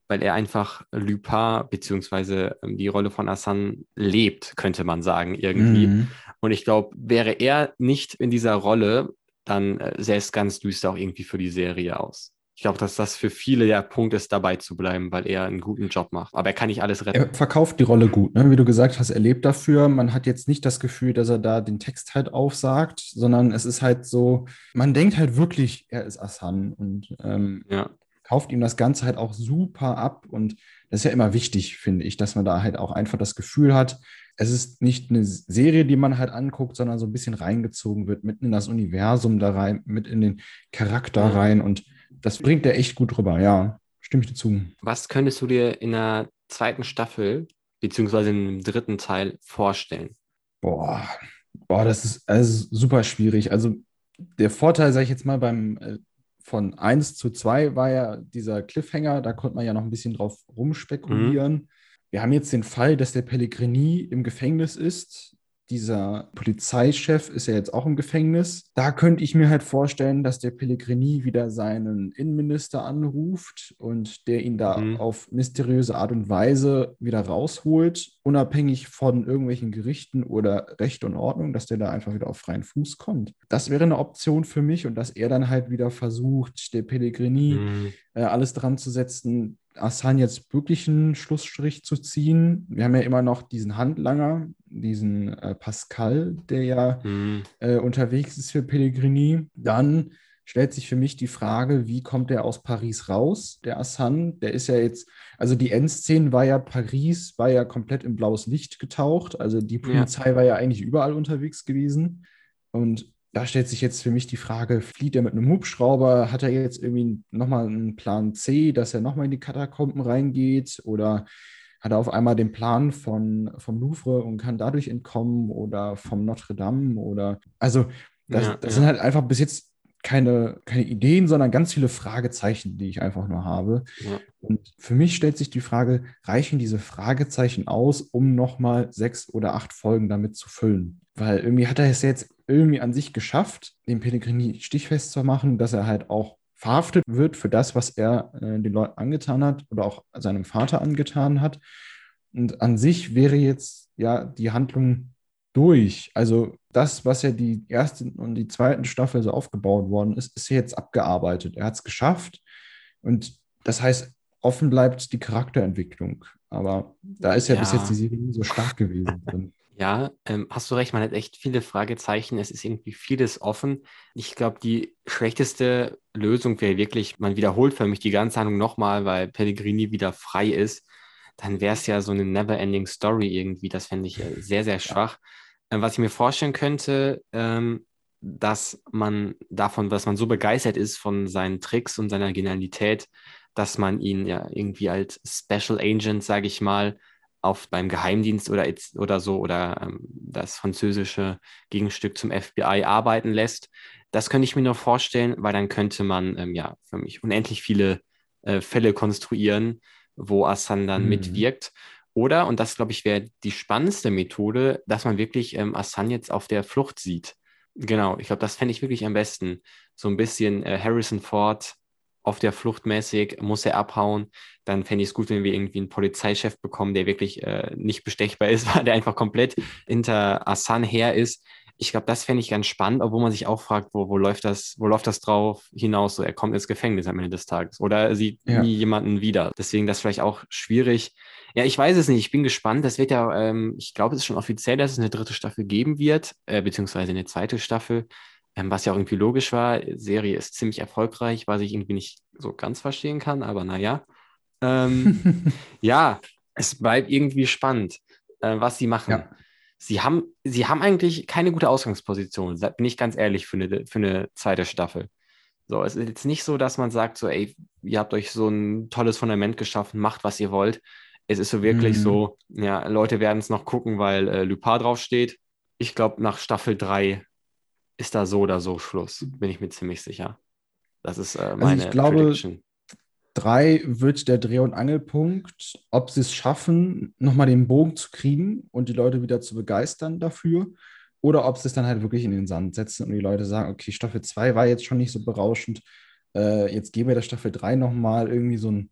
weil er einfach Lupin beziehungsweise ähm, die Rolle von Hassan lebt, könnte man sagen, irgendwie. Mhm. Und ich glaube, wäre er nicht in dieser Rolle, dann äh, sähe es ganz düster auch irgendwie für die Serie aus ich glaube, dass das für viele der Punkt ist, dabei zu bleiben, weil er einen guten Job macht. Aber er kann nicht alles retten. Er verkauft die Rolle gut, ne? wie du gesagt hast, er lebt dafür. Man hat jetzt nicht das Gefühl, dass er da den Text halt aufsagt, sondern es ist halt so, man denkt halt wirklich, er ist Assan und ähm, ja. kauft ihm das Ganze halt auch super ab. Und das ist ja immer wichtig, finde ich, dass man da halt auch einfach das Gefühl hat, es ist nicht eine Serie, die man halt anguckt, sondern so ein bisschen reingezogen wird, mitten in das Universum da rein, mit in den Charakter rein und das bringt er echt gut rüber, ja. Stimme ich dir zu. Was könntest du dir in der zweiten Staffel, beziehungsweise im dritten Teil, vorstellen? Boah, boah das ist also super schwierig. Also der Vorteil, sage ich jetzt mal, beim äh, von 1 zu 2 war ja dieser Cliffhanger, da konnte man ja noch ein bisschen drauf rumspekulieren. Mhm. Wir haben jetzt den Fall, dass der Pellegrini im Gefängnis ist dieser Polizeichef ist ja jetzt auch im Gefängnis. Da könnte ich mir halt vorstellen, dass der Pellegrini wieder seinen Innenminister anruft und der ihn da mhm. auf mysteriöse Art und Weise wieder rausholt, unabhängig von irgendwelchen Gerichten oder Recht und Ordnung, dass der da einfach wieder auf freien Fuß kommt. Das wäre eine Option für mich und dass er dann halt wieder versucht, der Pellegrini mhm. äh, alles dran zu setzen, Assan jetzt wirklich einen Schlussstrich zu ziehen. Wir haben ja immer noch diesen Handlanger, diesen äh, Pascal, der ja mhm. äh, unterwegs ist für Pellegrini. Dann stellt sich für mich die Frage, wie kommt er aus Paris raus, der Assan? Der ist ja jetzt, also die Endszene war ja Paris, war ja komplett in blaues Licht getaucht. Also die Polizei ja. war ja eigentlich überall unterwegs gewesen. Und da stellt sich jetzt für mich die Frage, flieht er mit einem Hubschrauber? Hat er jetzt irgendwie nochmal einen Plan C, dass er nochmal in die Katakomben reingeht? Oder hat er auf einmal den Plan von, vom Louvre und kann dadurch entkommen oder vom Notre Dame? Oder also das, ja, das ja. sind halt einfach bis jetzt keine, keine Ideen, sondern ganz viele Fragezeichen, die ich einfach nur habe. Ja. Und für mich stellt sich die Frage, reichen diese Fragezeichen aus, um nochmal sechs oder acht Folgen damit zu füllen? Weil irgendwie hat er es jetzt irgendwie an sich geschafft, den Pellegrini stichfest zu machen, dass er halt auch verhaftet wird für das, was er äh, den Leuten angetan hat oder auch seinem Vater angetan hat. Und an sich wäre jetzt ja die Handlung durch. Also das, was ja die erste und die zweite Staffel so aufgebaut worden ist, ist jetzt abgearbeitet. Er hat es geschafft. Und das heißt, offen bleibt die Charakterentwicklung. Aber da ist ja, ja. bis jetzt die Serie nie so stark gewesen. Ja, ähm, hast du recht, man hat echt viele Fragezeichen. Es ist irgendwie vieles offen. Ich glaube, die schlechteste Lösung wäre wirklich, man wiederholt für mich die ganze Handlung nochmal, weil Pellegrini wieder frei ist. Dann wäre es ja so eine never-ending Story irgendwie. Das fände ich äh, sehr, sehr schwach. Ja. Äh, was ich mir vorstellen könnte, ähm, dass man davon, dass man so begeistert ist von seinen Tricks und seiner Genialität, dass man ihn ja irgendwie als Special Agent, sage ich mal, auf beim Geheimdienst oder, oder so oder ähm, das französische Gegenstück zum FBI arbeiten lässt. Das könnte ich mir nur vorstellen, weil dann könnte man ähm, ja für mich unendlich viele äh, Fälle konstruieren, wo Assan dann mhm. mitwirkt. Oder, und das glaube ich wäre die spannendste Methode, dass man wirklich ähm, Assan jetzt auf der Flucht sieht. Genau, ich glaube, das fände ich wirklich am besten. So ein bisschen äh, Harrison Ford auf der Flucht mäßig, muss er abhauen. Dann fände ich es gut, wenn wir irgendwie einen Polizeichef bekommen, der wirklich äh, nicht bestechbar ist, weil der einfach komplett hinter Asan her ist. Ich glaube, das fände ich ganz spannend, obwohl man sich auch fragt, wo, wo läuft das, wo läuft das drauf hinaus? So, er kommt ins Gefängnis am Ende des Tages oder er sieht ja. nie jemanden wieder. Deswegen das vielleicht auch schwierig. Ja, ich weiß es nicht. Ich bin gespannt. Das wird ja, ähm, ich glaube, es ist schon offiziell, dass es eine dritte Staffel geben wird, äh, beziehungsweise eine zweite Staffel. Ähm, was ja auch irgendwie logisch war. Serie ist ziemlich erfolgreich, was ich irgendwie nicht so ganz verstehen kann, aber naja. Ähm, ja, es bleibt irgendwie spannend, äh, was sie machen. Ja. Sie haben, sie haben eigentlich keine gute Ausgangsposition, bin ich ganz ehrlich, für eine, für eine zweite Staffel. So, es ist jetzt nicht so, dass man sagt, so, ey, ihr habt euch so ein tolles Fundament geschaffen, macht, was ihr wollt. Es ist so wirklich mhm. so, ja, Leute werden es noch gucken, weil äh, Lupin draufsteht. Ich glaube, nach Staffel 3 ist da so oder so Schluss, bin ich mir ziemlich sicher. Das ist äh, meine also ich glaube, Prediction. Drei wird der Dreh- und Angelpunkt, ob sie es schaffen, nochmal den Bogen zu kriegen und die Leute wieder zu begeistern dafür. Oder ob sie es dann halt wirklich in den Sand setzen und die Leute sagen, okay, Staffel 2 war jetzt schon nicht so berauschend. Äh, jetzt geben wir der Staffel 3 nochmal irgendwie so einen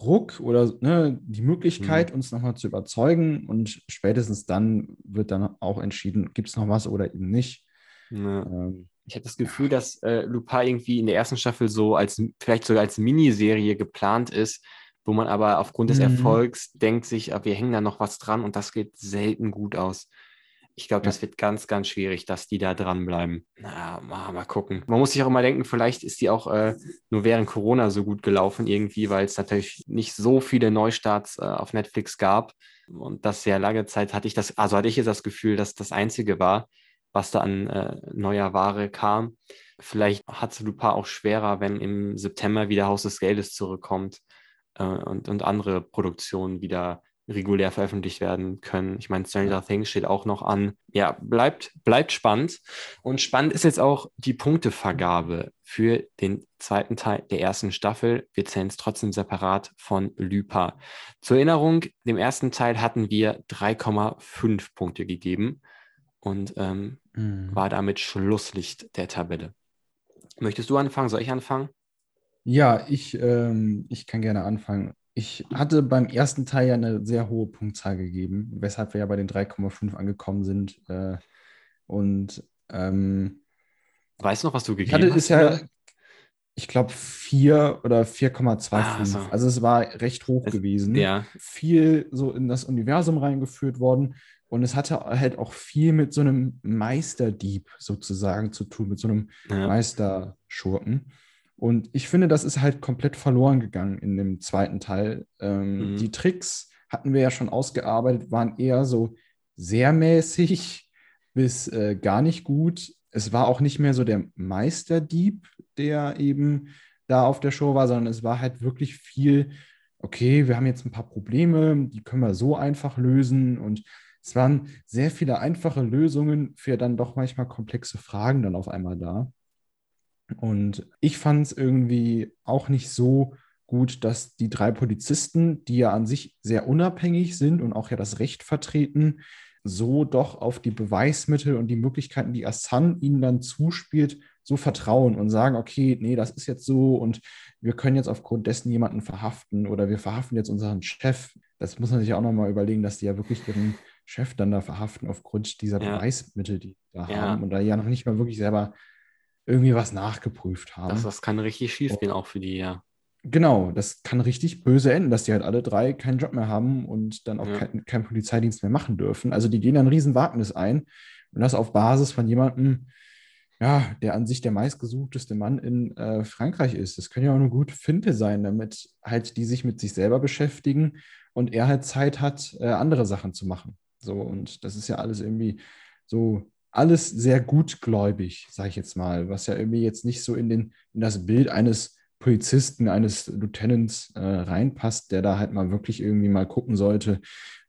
Ruck oder ne, die Möglichkeit, mhm. uns nochmal zu überzeugen. Und spätestens dann wird dann auch entschieden, gibt es noch was oder eben nicht. Ja. Ähm, ich habe das Gefühl, dass äh, Lupin irgendwie in der ersten Staffel so als, vielleicht sogar als Miniserie geplant ist, wo man aber aufgrund des mhm. Erfolgs denkt sich, ah, wir hängen da noch was dran und das geht selten gut aus. Ich glaube, das wird ganz, ganz schwierig, dass die da dranbleiben. Na, mal, mal gucken. Man muss sich auch immer denken, vielleicht ist die auch äh, nur während Corona so gut gelaufen irgendwie, weil es natürlich nicht so viele Neustarts äh, auf Netflix gab. Und das sehr lange Zeit hatte ich das, also hatte ich jetzt das Gefühl, dass das einzige war was da an äh, neuer Ware kam. Vielleicht hat es Lupin auch schwerer, wenn im September wieder Haus des Geldes zurückkommt äh, und, und andere Produktionen wieder regulär veröffentlicht werden können. Ich meine, Stranger Things steht auch noch an. Ja, bleibt, bleibt spannend. Und spannend ist jetzt auch die Punktevergabe für den zweiten Teil der ersten Staffel. Wir zählen es trotzdem separat von Lypa. Zur Erinnerung, dem ersten Teil hatten wir 3,5 Punkte gegeben und ähm, mhm. war damit Schlusslicht der Tabelle. Möchtest du anfangen? Soll ich anfangen? Ja, ich, ähm, ich kann gerne anfangen. Ich hatte beim ersten Teil ja eine sehr hohe Punktzahl gegeben, weshalb wir ja bei den 3,5 angekommen sind. Äh, und ähm, weißt du noch, was du gegeben hatte, hast? Ist ja, ich glaube, 4 oder 4,25. Ah, also. also es war recht hoch es, gewesen. Ja. Viel so in das Universum reingeführt worden. Und es hatte halt auch viel mit so einem Meisterdieb sozusagen zu tun, mit so einem ja. Meisterschurken. Und ich finde, das ist halt komplett verloren gegangen in dem zweiten Teil. Ähm, mhm. Die Tricks hatten wir ja schon ausgearbeitet, waren eher so sehr mäßig bis äh, gar nicht gut. Es war auch nicht mehr so der Meisterdieb, der eben da auf der Show war, sondern es war halt wirklich viel, okay, wir haben jetzt ein paar Probleme, die können wir so einfach lösen und es waren sehr viele einfache Lösungen für dann doch manchmal komplexe Fragen dann auf einmal da. Und ich fand es irgendwie auch nicht so gut, dass die drei Polizisten, die ja an sich sehr unabhängig sind und auch ja das Recht vertreten, so doch auf die Beweismittel und die Möglichkeiten, die Assan ihnen dann zuspielt, so vertrauen und sagen, okay, nee, das ist jetzt so und wir können jetzt aufgrund dessen jemanden verhaften oder wir verhaften jetzt unseren Chef. Das muss man sich auch nochmal überlegen, dass die ja wirklich ihren Chef dann da verhaften aufgrund dieser ja. Beweismittel, die da ja. haben und da ja noch nicht mal wirklich selber irgendwie was nachgeprüft haben. Das, das kann richtig schief gehen, auch für die, ja. Genau, das kann richtig böse enden, dass die halt alle drei keinen Job mehr haben und dann auch ja. keinen kein Polizeidienst mehr machen dürfen. Also die gehen ein Riesenwagnis ein und das auf Basis von jemandem, ja, der an sich der meistgesuchteste Mann in äh, Frankreich ist. Das können ja auch eine gute Finte sein, damit halt die sich mit sich selber beschäftigen und er halt Zeit hat, äh, andere Sachen zu machen. So, und das ist ja alles irgendwie so, alles sehr gutgläubig, sage ich jetzt mal, was ja irgendwie jetzt nicht so in, den, in das Bild eines Polizisten, eines Lieutenants äh, reinpasst, der da halt mal wirklich irgendwie mal gucken sollte,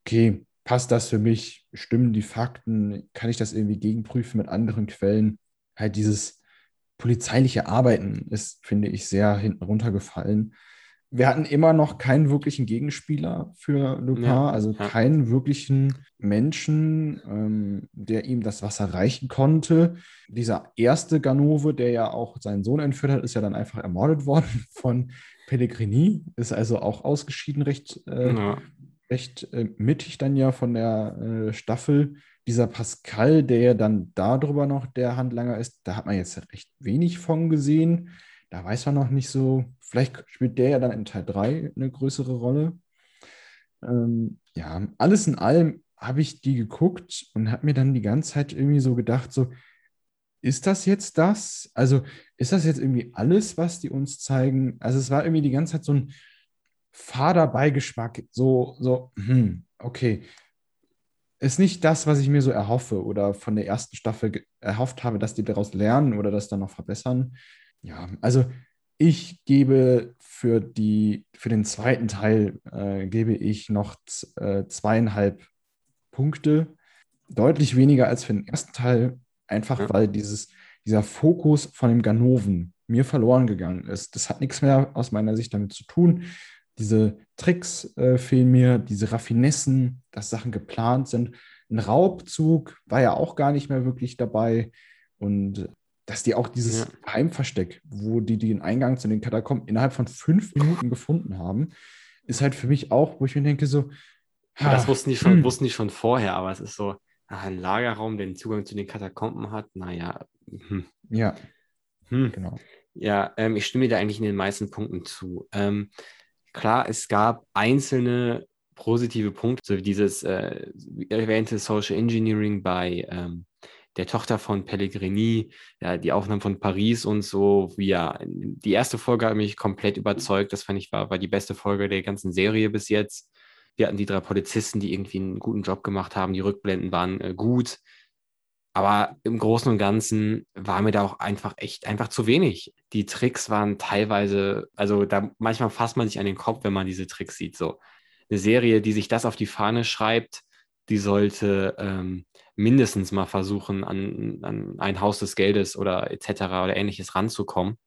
okay, passt das für mich, stimmen die Fakten, kann ich das irgendwie gegenprüfen mit anderen Quellen? Halt dieses polizeiliche Arbeiten ist, finde ich, sehr hinten runtergefallen wir hatten immer noch keinen wirklichen Gegenspieler für Lupin, ja, also ja. keinen wirklichen Menschen, ähm, der ihm das Wasser reichen konnte. Dieser erste Ganove, der ja auch seinen Sohn entführt hat, ist ja dann einfach ermordet worden von Pellegrini, ist also auch ausgeschieden, recht, äh, ja. recht äh, mittig dann ja von der äh, Staffel. Dieser Pascal, der ja dann darüber noch der Handlanger ist, da hat man jetzt recht wenig von gesehen. Da weiß man noch nicht so, vielleicht spielt der ja dann in Teil 3 eine größere Rolle. Ähm, ja, alles in allem habe ich die geguckt und habe mir dann die ganze Zeit irgendwie so gedacht, so, ist das jetzt das? Also ist das jetzt irgendwie alles, was die uns zeigen? Also es war irgendwie die ganze Zeit so ein fader Beigeschmack, so, so, hm, okay. Ist nicht das, was ich mir so erhoffe oder von der ersten Staffel erhofft habe, dass die daraus lernen oder das dann noch verbessern. Ja, also ich gebe für, die, für den zweiten Teil äh, gebe ich noch äh, zweieinhalb Punkte. Deutlich weniger als für den ersten Teil, einfach ja. weil dieses, dieser Fokus von dem Ganoven mir verloren gegangen ist. Das hat nichts mehr aus meiner Sicht damit zu tun. Diese Tricks äh, fehlen mir, diese Raffinessen, dass Sachen geplant sind. Ein Raubzug war ja auch gar nicht mehr wirklich dabei. Und dass die auch dieses ja. Heimversteck, wo die den Eingang zu den Katakomben innerhalb von fünf Minuten gefunden haben, ist halt für mich auch, wo ich mir denke, so. Ha, das wussten die, schon, hm. wussten die schon vorher, aber es ist so, ach, ein Lagerraum, der den Zugang zu den Katakomben hat, naja. Hm. Ja. Hm. Genau. Ja, ähm, ich stimme dir eigentlich in den meisten Punkten zu. Ähm, klar, es gab einzelne positive Punkte, so wie dieses äh, erwähnte Social Engineering bei ähm, der Tochter von Pellegrini, ja, die Aufnahmen von Paris und so, wie ja, die erste Folge hat mich komplett überzeugt. Das fand ich war, war die beste Folge der ganzen Serie bis jetzt. Wir hatten die drei Polizisten, die irgendwie einen guten Job gemacht haben. Die Rückblenden waren äh, gut. Aber im Großen und Ganzen war mir da auch einfach echt einfach zu wenig. Die Tricks waren teilweise, also da manchmal fasst man sich an den Kopf, wenn man diese Tricks sieht. So eine Serie, die sich das auf die Fahne schreibt, die sollte ähm, mindestens mal versuchen, an, an ein Haus des Geldes oder etc. oder ähnliches ranzukommen.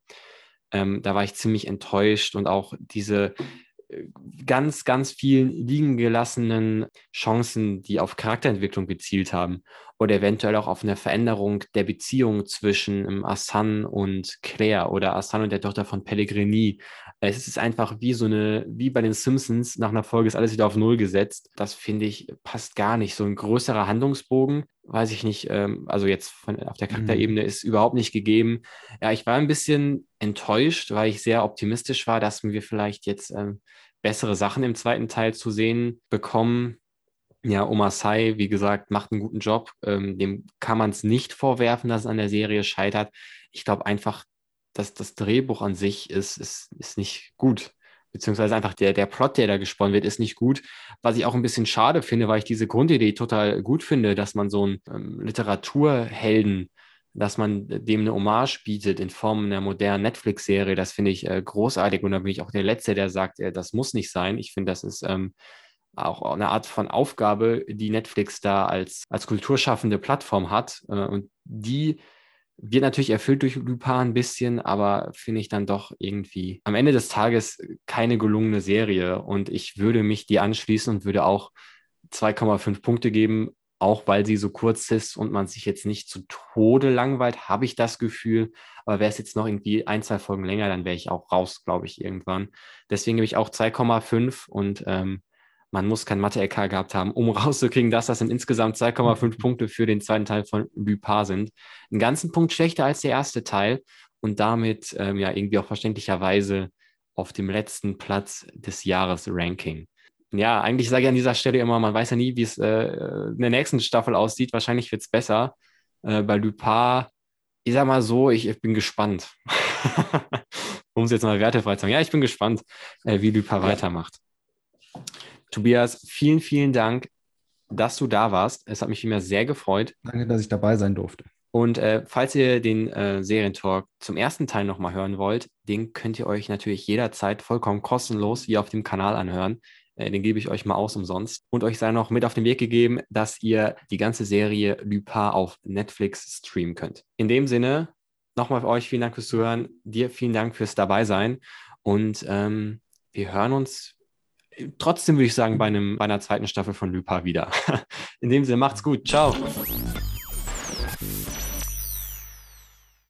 Ähm, da war ich ziemlich enttäuscht und auch diese ganz, ganz vielen liegen gelassenen Chancen, die auf Charakterentwicklung gezielt haben oder eventuell auch auf eine Veränderung der Beziehung zwischen ähm, Assan und Claire oder Assan und der Tochter von Pellegrini. Es ist einfach wie so eine, wie bei den Simpsons, nach einer Folge ist alles wieder auf Null gesetzt. Das finde ich passt gar nicht. So ein größerer Handlungsbogen, weiß ich nicht, ähm, also jetzt von, auf der Charakterebene mhm. ist überhaupt nicht gegeben. Ja, ich war ein bisschen enttäuscht, weil ich sehr optimistisch war, dass wir vielleicht jetzt ähm, bessere Sachen im zweiten Teil zu sehen bekommen. Ja, Omar Sai, wie gesagt, macht einen guten Job. Ähm, dem kann man es nicht vorwerfen, dass es an der Serie scheitert. Ich glaube einfach, dass das Drehbuch an sich ist, ist, ist nicht gut. Beziehungsweise einfach der, der Plot, der da gesponnen wird, ist nicht gut. Was ich auch ein bisschen schade finde, weil ich diese Grundidee total gut finde, dass man so einen ähm, Literaturhelden, dass man dem eine Hommage bietet in Form einer modernen Netflix-Serie. Das finde ich äh, großartig. Und da bin ich auch der Letzte, der sagt, äh, das muss nicht sein. Ich finde, das ist ähm, auch eine Art von Aufgabe, die Netflix da als, als kulturschaffende Plattform hat. Äh, und die wird natürlich erfüllt durch Lupin ein bisschen, aber finde ich dann doch irgendwie am Ende des Tages keine gelungene Serie. Und ich würde mich dir anschließen und würde auch 2,5 Punkte geben, auch weil sie so kurz ist und man sich jetzt nicht zu Tode langweilt, habe ich das Gefühl. Aber wäre es jetzt noch irgendwie ein, zwei Folgen länger, dann wäre ich auch raus, glaube ich, irgendwann. Deswegen gebe ich auch 2,5 und ähm, man muss kein Mathe-LK gehabt haben, um rauszukriegen, dass das in insgesamt 2,5 Punkte für den zweiten Teil von Lupin sind. Einen ganzen Punkt schlechter als der erste Teil und damit ähm, ja irgendwie auch verständlicherweise auf dem letzten Platz des Jahres-Ranking ja, eigentlich sage ich an dieser Stelle immer, man weiß ja nie, wie es äh, in der nächsten Staffel aussieht. Wahrscheinlich wird es besser. Äh, bei Lupin, ich sag mal so, ich, ich bin gespannt. um es jetzt mal wertefrei zu sagen. Ja, ich bin gespannt, äh, wie Lupin ja. weitermacht. Tobias, vielen, vielen Dank, dass du da warst. Es hat mich immer sehr gefreut. Danke, dass ich dabei sein durfte. Und äh, falls ihr den äh, Serientalk zum ersten Teil nochmal hören wollt, den könnt ihr euch natürlich jederzeit vollkommen kostenlos hier auf dem Kanal anhören. Äh, den gebe ich euch mal aus umsonst. Und euch sei noch mit auf den Weg gegeben, dass ihr die ganze Serie Lupin auf Netflix streamen könnt. In dem Sinne, nochmal für euch vielen Dank fürs Zuhören. Dir vielen Dank fürs Dabeisein. Und ähm, wir hören uns trotzdem, würde ich sagen, bei, einem, bei einer zweiten Staffel von Lupin wieder. In dem Sinne, macht's gut. Ciao.